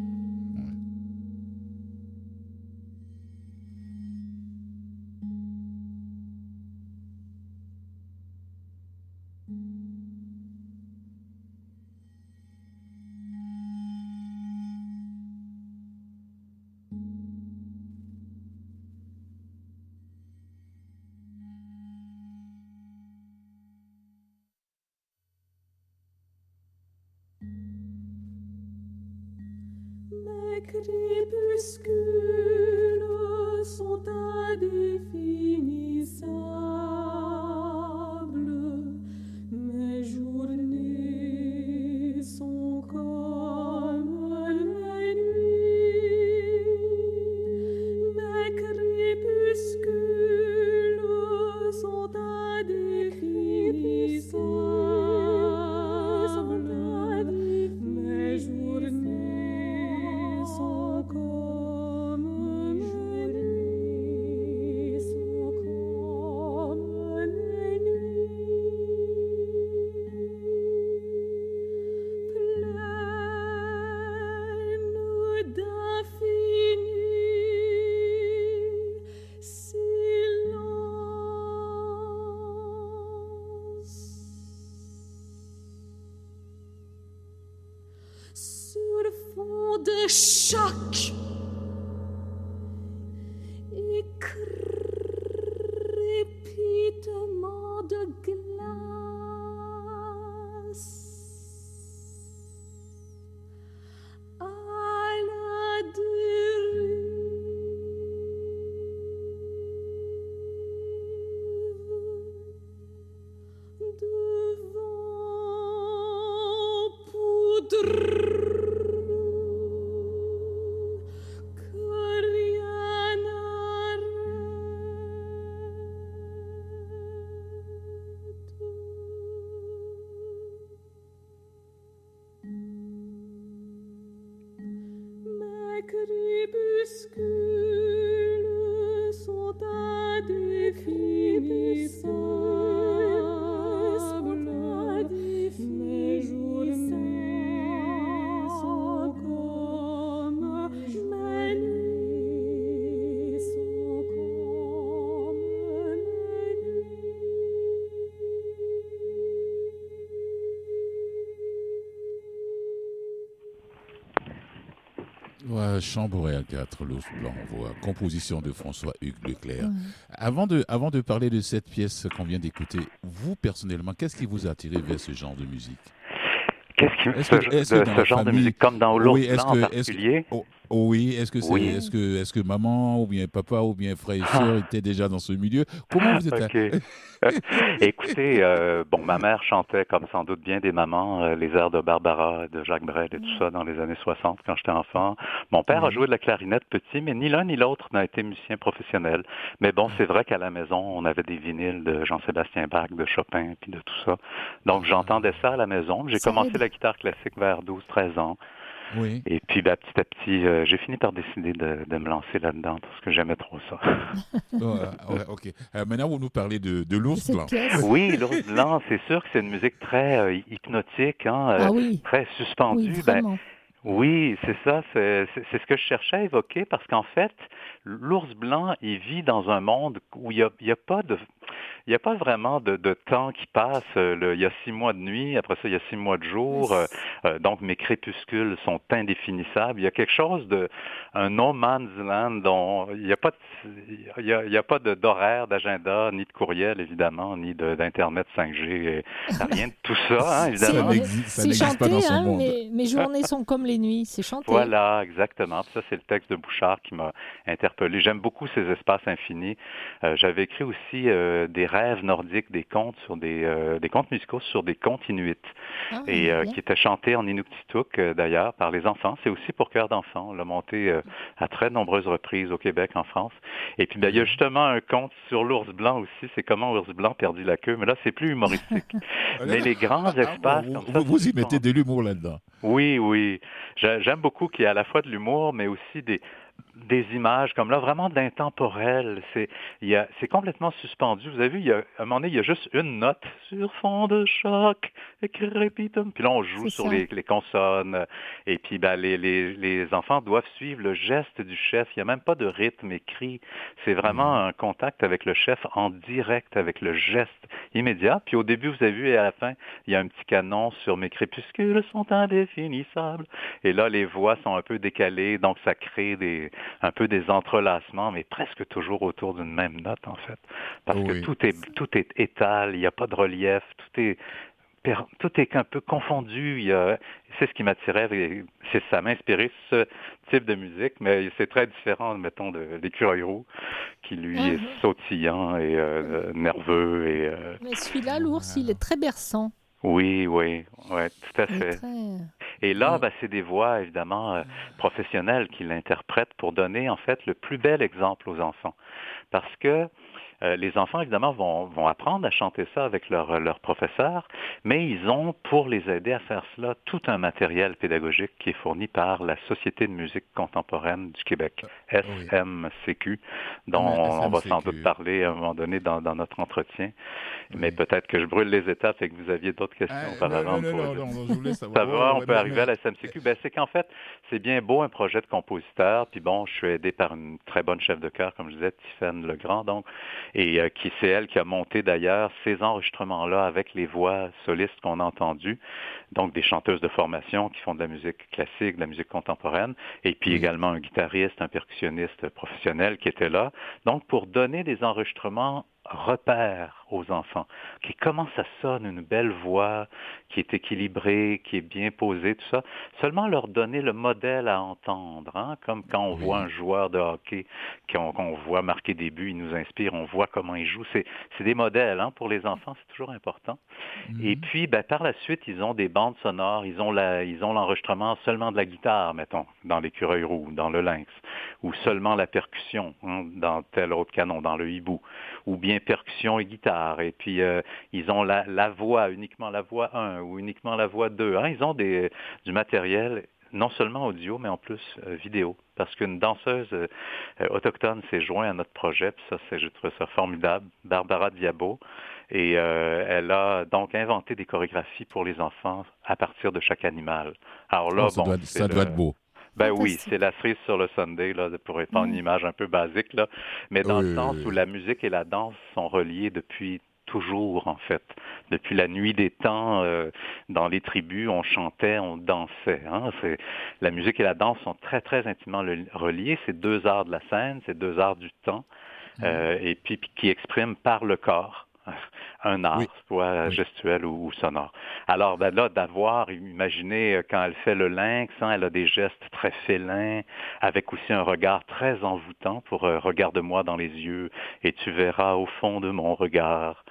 Crépuscules sont indéfinissables, crépuscules sont indéfinissables. Chambre à 4, l'ours blanc, voix, composition de François-Hugues Leclerc. Avant, de, avant de parler de cette pièce qu'on vient d'écouter, vous personnellement, qu'est-ce qui vous a attiré vers ce genre de musique? Qu'est-ce qui Est-ce ce, que- est-ce que ce genre de musique comme dans l'ours Oui, est-ce blanc en que- est-ce que- particulier? Oh, oh oui, est-ce que, c'est, Oui. est-ce, que, est-ce que maman ou bien papa ou bien frère et soeur étaient déjà dans ce milieu? Comment vous êtes Ok. Écoutez, euh, bon, ma mère chantait, comme sans doute bien des mamans, euh, les airs de Barbara, de Jacques Brel et tout ça dans les années 60 quand j'étais enfant. Mon père a Mhm. joué de la clarinette petit, mais ni l'un ni l'autre n'a été musicien professionnel. Mais bon, c'est vrai qu'à la maison, on avait des vinyles de Jean-Sébastien Bach, de Chopin, puis de tout ça. Donc j'entendais ça à la maison. J'ai commencé la guitare classique vers 12-13 ans. Oui. Et puis, ben, petit à petit, euh, j'ai fini par décider de, de me lancer là-dedans parce que j'aimais trop ça. Oh, euh, ok. Euh, maintenant, vous nous parlez de, de l'ours blanc. Oui, l'ours blanc, c'est sûr que c'est une musique très euh, hypnotique, hein, euh, Ah oui, très suspendue. oui, Ben, oui, c'est ça, c'est ce que je cherchais à évoquer parce qu'en fait, l'ours blanc, il vit dans un monde où il n'y a, il y a pas de... Il n'y a pas vraiment de, de temps qui passe. Euh, le- il y a six mois de nuit, après ça, il y a six mois de jour. Euh, euh, donc, mes crépuscules sont indéfinissables. Il y a quelque chose de... un no man's land dont il n'y a pas de, il y a, il y a pas de- d'horaire, d'agenda, ni de courriel, évidemment, ni d'Internet 5G. et rien de tout ça, hein, évidemment. C'est n'existe pas chanté, dans son hein, monde. mes, mes journées sont comme les nuits, c'est chanté. Voilà, exactement. Puis ça, c'est le texte de Bouchard qui m'a interpellé. J'aime beaucoup ces espaces infinis. Euh, J'avais écrit aussi euh, des rêves nordiques, des contes sur des, euh, des contes musicaux sur des contes inuits Ah, et euh, qui étaient chantés en Inuktitut euh, d'ailleurs par les enfants. C'est aussi pour cœur d'enfants. On l'a monté euh, à très nombreuses reprises au Québec, en France. Et puis ben, il y a justement un conte sur l'ours blanc aussi. C'est comment l'ours blanc perdit la queue. Mais là, c'est plus humoristique. Mais les grands Ah, espaces vous, comme ça, vous- vous y sont- mettez de l'humour là-dedans. oui, oui. J'ai- J'aime beaucoup qu'il y ait à la fois de l'humour, mais aussi des, des images comme là, vraiment de l'intemporel. C'est il y a- c'est complètement suspendu. Vous avez vu, il y a, à un moment donné, il y a juste une note sur fond de choc, et crépitum. Puis là, on joue sur les, les consonnes. Et puis, ben, les, les, les enfants doivent suivre le geste du chef. Il n'y a même pas de rythme écrit. C'est vraiment un contact avec le chef en direct, avec le geste immédiat. Puis au début, vous avez vu, et à la fin, il y a un petit canon sur mes crépuscules sont indéfinissables. Et là, les voix sont un peu décalées, donc ça crée des, un peu des entrelacements, mais presque toujours autour d'une même note, en fait. Parce Oui. que tout est, tout est étal, il n'y a pas de relief, tout est, tout est un peu confondu. Il y a- C'est ce qui m'attirait, c'est ça m'a inspiré ce type de musique, mais c'est très différent, mettons, de l'écureuil roux, qui lui est Mhm. sautillant et euh, nerveux et euh, Mais celui-là, l'ours, il est très berçant. oui, oui, ouais, tout à Il est fait. très... Et là, Ouais. ben, c'est des voix évidemment euh, professionnelles qui l'interprètent pour donner en fait le plus bel exemple aux enfants. Parce que euh, les enfants, évidemment, vont, vont apprendre à chanter ça avec leur, leur professeur, mais ils ont, pour les aider à faire cela, tout un matériel pédagogique qui est fourni par la Société de musique contemporaine du Québec, Oui. SMCQ, dont on, va sans doute parler à un moment donné dans, dans notre entretien. Mais peut-être que je brûle les étapes et que vous aviez d'autres questions Ah, voulais savoir. ça va, on peut arriver à la SMCQ. Ben, c'est qu'en fait, c'est bien beau un projet de compositeur. Puis bon, je suis aidé par une très bonne chef de chœur, comme je disais, Tiffaine Legrand, donc, et euh, qui c'est elle qui a monté d'ailleurs ces enregistrements-là avec les voix solistes qu'on a entendues, donc des chanteuses de formation qui font de la musique classique, de la musique contemporaine, et puis Oui. également un guitariste, un percussionniste professionnel qui était là. Donc, pour donner des enregistrements repères aux enfants, qui comment ça sonne, une belle voix, qui est équilibrée, qui est bien posée, tout ça? Seulement leur donner le modèle à entendre, hein, comme quand on Oui. voit un joueur de hockey qu'on qu'on voit marquer des buts, il nous inspire, on voit comment il joue. C'est des modèles hein, pour les enfants, c'est toujours important. Et puis, ben, par la suite, ils ont des bandes sonores, ils ont la, ils ont l'enregistrement seulement de la guitare, mettons, dans l'écureuil roux, dans le lynx, ou seulement la percussion hein, dans tel autre canon, dans le hibou, ou bien percussion et guitare. Et puis, euh, ils ont la, la voix, uniquement la voix 1 ou uniquement la voix 2. Hein. Ils ont des, du matériel non seulement audio, mais en plus euh, vidéo. Parce qu'une danseuse euh, autochtone s'est jointe à notre projet, puis ça, c'est, je trouve ça formidable, Barbara Diabo. Et euh, elle a donc inventé des chorégraphies pour les enfants à partir de chaque animal. Alors là, Oh, ça bon, doit, ça le- doit être beau. Ben oui, c'est la cerise sur le Sunday, là, pour être une image un peu basique, là. Mais dans Oui, le sens oui. où la musique et la danse sont reliées depuis toujours, en fait. Depuis la nuit des temps, euh, dans les tribus, on chantait, on dansait. Hein? C'est, la musique et la danse sont très, très intimement le- reliées. C'est deux arts de la scène, c'est deux arts du temps, euh, et puis, puis qui expriment par le corps un art, Oui. soit gestuel ou, ou sonore. Alors ben là, d'avoir, imaginez euh, quand elle fait le lynx, hein, elle a des gestes très félins, avec aussi un regard très envoûtant pour euh, regarde-moi dans les yeux et tu verras au fond de mon regard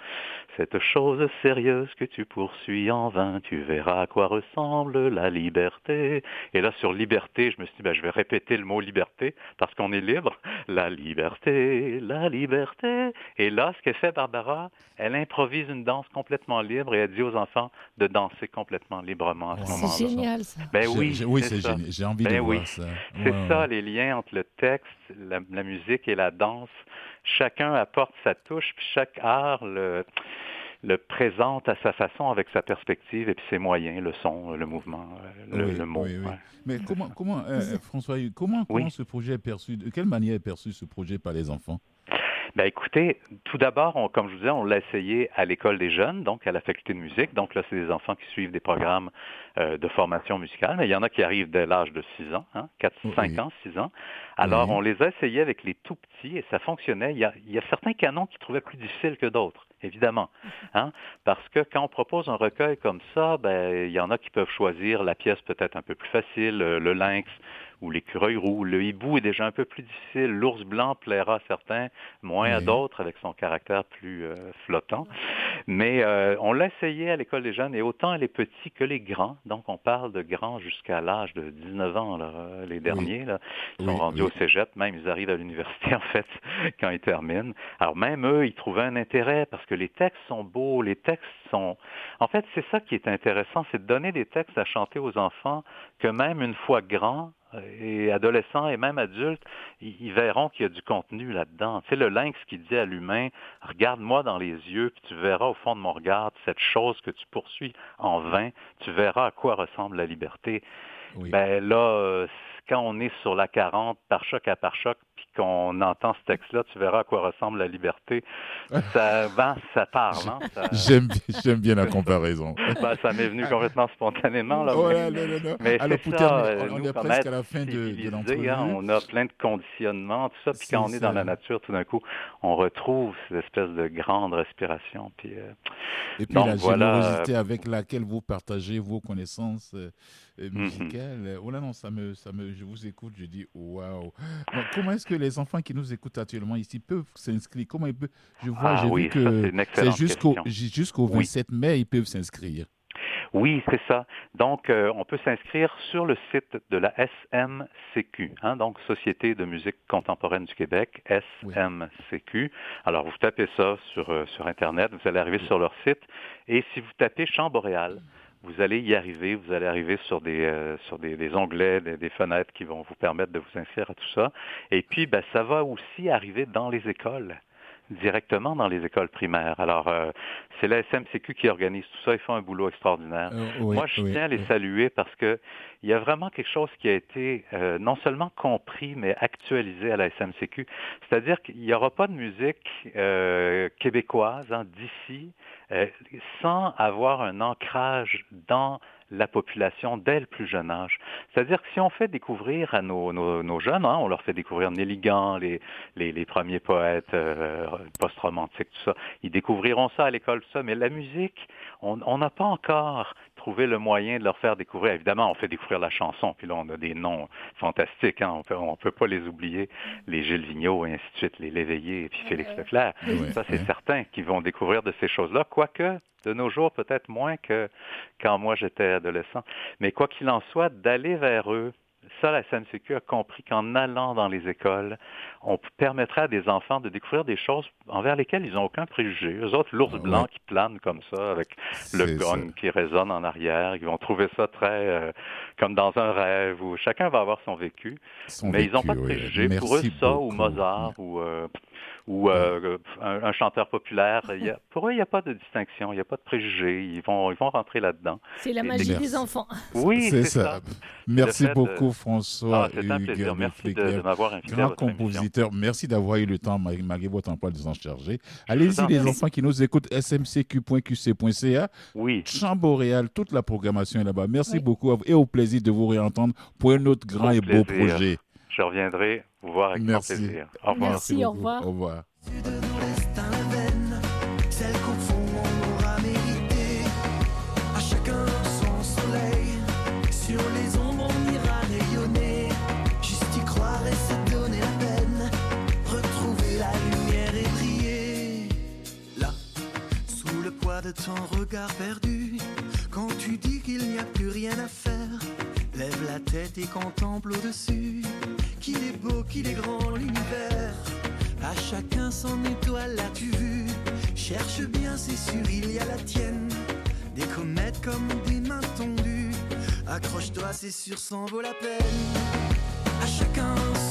cette chose sérieuse que tu poursuis en vain, tu verras à quoi ressemble la liberté. Et là, sur liberté, je me suis dit, ben, je vais répéter le mot liberté parce qu'on est libre. La liberté, la liberté. Et là, ce qu'elle fait, Barbara, elle improvise une danse complètement libre et elle dit aux enfants de danser complètement librement à ce Wow. moment-là. C'est génial ça. Ben oui, j'ai- oui, c'est génial. J'ai envie Ben de oui. voir ça. C'est Ouais, ouais. ça, les liens entre le texte, la, la musique et la danse. Chacun apporte sa touche, puis chaque art le, le présente à sa façon avec sa perspective et puis ses moyens, le son, le mouvement, euh, le, Oui, le mot. oui, oui. ouais. Mais comment, comment euh, François, comment, comment ce projet est perçu? De quelle manière est perçu ce projet par les enfants? Ben écoutez, tout d'abord, on- comme je vous disais, on l'a essayé à l'école des jeunes, donc à la faculté de musique. Donc là, c'est des enfants qui suivent des programmes euh, de formation musicale, mais il y en a qui arrivent dès l'âge de 6 ans, hein, 4, Oui. 5 ans, 6 ans. Alors, Oui. on les a essayés avec les tout petits et ça fonctionnait. Il y a, il y a certains canons qui trouvaient plus difficiles que d'autres, évidemment. Hein, parce que quand on propose un recueil comme ça, ben, il y en a qui peuvent choisir la pièce peut-être un peu plus facile, le lynx ou l'écureuil roux. Le hibou est déjà un peu plus difficile. L'ours blanc plaira à certains, moins à d'autres avec son caractère plus euh, flottant. Mais euh, on l'a essayé à l'école des jeunes et autant les petits que les grands. Donc on parle de grands jusqu'à l'âge de 19 ans, là, les derniers. Là, ils sont Oui, rendus au cégep, même ils arrivent à l'université en fait quand ils terminent. Alors même eux, ils trouvaient un intérêt parce que les textes sont beaux, les textes sont... En fait, c'est ça qui est intéressant, c'est de donner des textes à chanter aux enfants que même une fois grands, euh, et adolescents et même adultes, ils, ils verront qu'il y a du contenu là-dedans. Tu sais, le lynx qui dit à l'humain, regarde-moi dans les yeux, puis tu verras au fond de mon regard cette chose que tu poursuis en vain, tu verras à quoi ressemble la liberté. Oui. Ben là, euh, quand on est sur la 40, par choc à par choc, puis qu'on entend ce texte-là, tu verras à quoi ressemble la liberté. Ça, ben, ça parle, hein? Ça, J'aime bien, j'aime bien la comparaison. ben, ça m'est venu complètement spontanément. Là, mais- là là mais Alors pour ça, terminer, euh, on nous, est presque à la fin de, de hein, on a plein de conditionnements, tout ça. Puis quand on est dans la nature, tout d'un coup, on retrouve cette espèce de grande respiration. Puis, euh, Et puis Donc, la voilà, générosité avec laquelle vous partagez vos connaissances euh, euh, Mhm. musicales. Oh là non, ça me, ça me, je vous écoute, je dis waouh. Comment est-ce que les enfants qui nous écoutent actuellement ici peuvent s'inscrire? Comment ils peuvent? Je vois, Ah j'ai oui, vu c'est que excellente jusqu'au question. j- jusqu'au Oui. 27 mai, ils peuvent s'inscrire. Oui, c'est ça. Donc, euh, on peut s'inscrire sur le site de la SMCQ, hein, donc Société de musique contemporaine du Québec, SMCQ. Alors, vous tapez ça sur, euh, sur Internet, vous allez arriver sur leur site, et si vous tapez Chant boréal, vous allez y arriver, vous allez arriver sur des, euh, sur des, des onglets, des, des fenêtres qui vont vous permettre de vous inscrire à tout ça. Et puis, ben, ça va aussi arriver dans les écoles directement dans les écoles primaires. Alors, euh, c'est la SMCQ qui organise tout ça. Ils font un boulot extraordinaire. Euh, oui, Moi, je oui, tiens à les oui. saluer parce que il y a vraiment quelque chose qui a été euh, non seulement compris, mais actualisé à la SMCQ. C'est-à-dire qu'il n'y aura pas de musique euh, québécoise hein, d'ici euh, sans avoir un ancrage dans la population dès le plus jeune âge. C'est-à-dire que si on fait découvrir à nos, nos, nos jeunes, hein, on leur fait découvrir Nelligan, les, les, les premiers poètes euh, post-romantiques, tout ça, ils découvriront ça à l'école, tout ça, mais la musique, on n'a pas encore le moyen de leur faire découvrir. Évidemment, on fait découvrir la chanson, puis là, on a des noms fantastiques, hein, on peut, on peut pas les oublier, les Gilles Vigneault, et ainsi de suite, les Léveillé, et puis Félix Leclerc. Ça, c'est certain qu'ils vont découvrir de ces choses-là, quoique de nos jours, peut-être moins que quand moi j'étais adolescent. Mais quoi qu'il en soit, d'aller vers eux, ça, la SNCQ a compris qu'en allant dans les écoles, on permettrait à des enfants de découvrir des choses envers lesquelles ils n'ont aucun préjugé. Eux autres, l'ours Ah blanc ouais. qui plane comme ça, avec le gong qui résonne en arrière, ils vont trouver ça très euh, comme dans un rêve, où chacun va avoir son vécu. Son Mais ils n'ont pas de ouais. préjugés. Pour eux, Merci ça, ou. Mozart, ou, euh, ou euh, un, un chanteur populaire, il y a- pour eux, il n'y a pas de distinction, il n'y a pas de préjugés. Ils vont, ils vont rentrer là-dedans. C'est la magie merci. des enfants. Oui, c'est ça. ça. Merci de- beaucoup, François. Ah, c'est un plaisir. Merci de, m'avoir invité à Grand émission. compositeur, merci d'avoir eu le temps, malgré votre emploi de temps chargé. Allez-y, en les enfants qui nous écoutent, smcq.qc.ca, Oui, Champ Boréal, toute la programmation est là-bas. Merci Oui. beaucoup et au plaisir de vous réentendre pour un autre grand Au et beau projet. Je reviendrai vous voir avec grand Merci. plaisir. Au revoir. Merci, au revoir. Au revoir. de nos destins la veine, celle qu'au fond on aura méritée. À chacun son soleil, sur les ombres on ira rayonner. Juste y croire et se donner la peine, retrouver la lumière et briller. Là, sous le poids de ton regard perdu, quand tu dis qu'il n'y a plus rien à faire, lève la tête et contemple au-dessus. Qu'il est beau, qu'il est grand l'univers. À chacun son étoile, l'as-tu vu? Cherche bien, c'est sûr, il y a la tienne. Des comètes comme des mains tendues. Accroche-toi, c'est sûr, s'en vaut la peine. À chacun son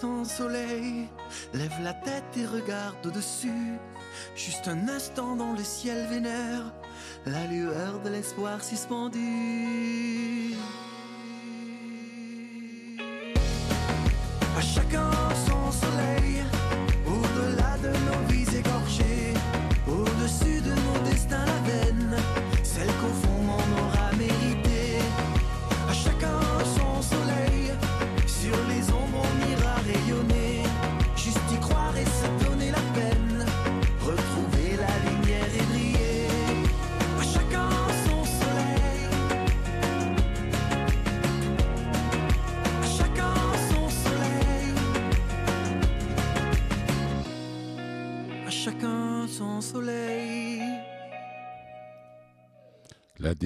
son soleil, lève la tête et regarde au-dessus. Juste un instant dans le ciel vénère, la lueur de l'espoir suspendue. À chacun son soleil, au-delà de nos vies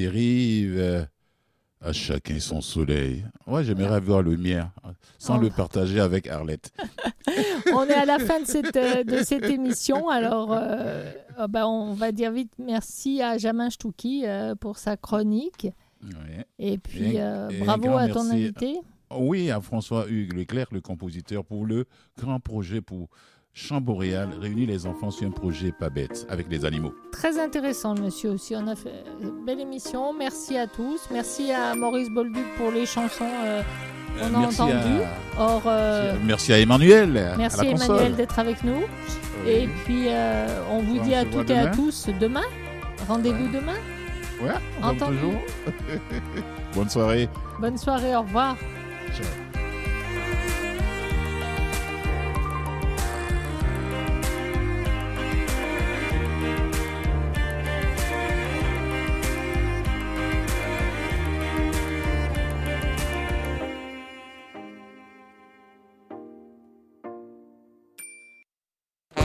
dérive, euh, à chacun son soleil. Ouais, j'aimerais voir le mien, sans Oh. le partager avec Arlette. On est à la fin de cette, euh, de cette émission. Alors, euh, euh, ben, on va dire vite merci à Jamin Stouki euh, pour sa chronique. Ouais. Et puis, Et- euh, et un bravo à ton invité. Oui, à François Hugues Leclerc, le compositeur, pour le grand projet pour Champ Boréal, réunir les enfants sur un projet pas bête, avec les animaux. Très intéressant, monsieur aussi. On a fait une belle émission. Merci à tous. Merci à Maurice Bolduc pour les chansons euh, qu'on a merci, entendues. à, Or, euh, merci à Emmanuel. à merci Emmanuel d'être avec nous. Oui. Et puis, euh, on vous On dit à toutes et à tous demain. Rendez-vous Ouais. demain. Ouais, Entendu. Bonne soirée. Bonne soirée. Au revoir. Ciao.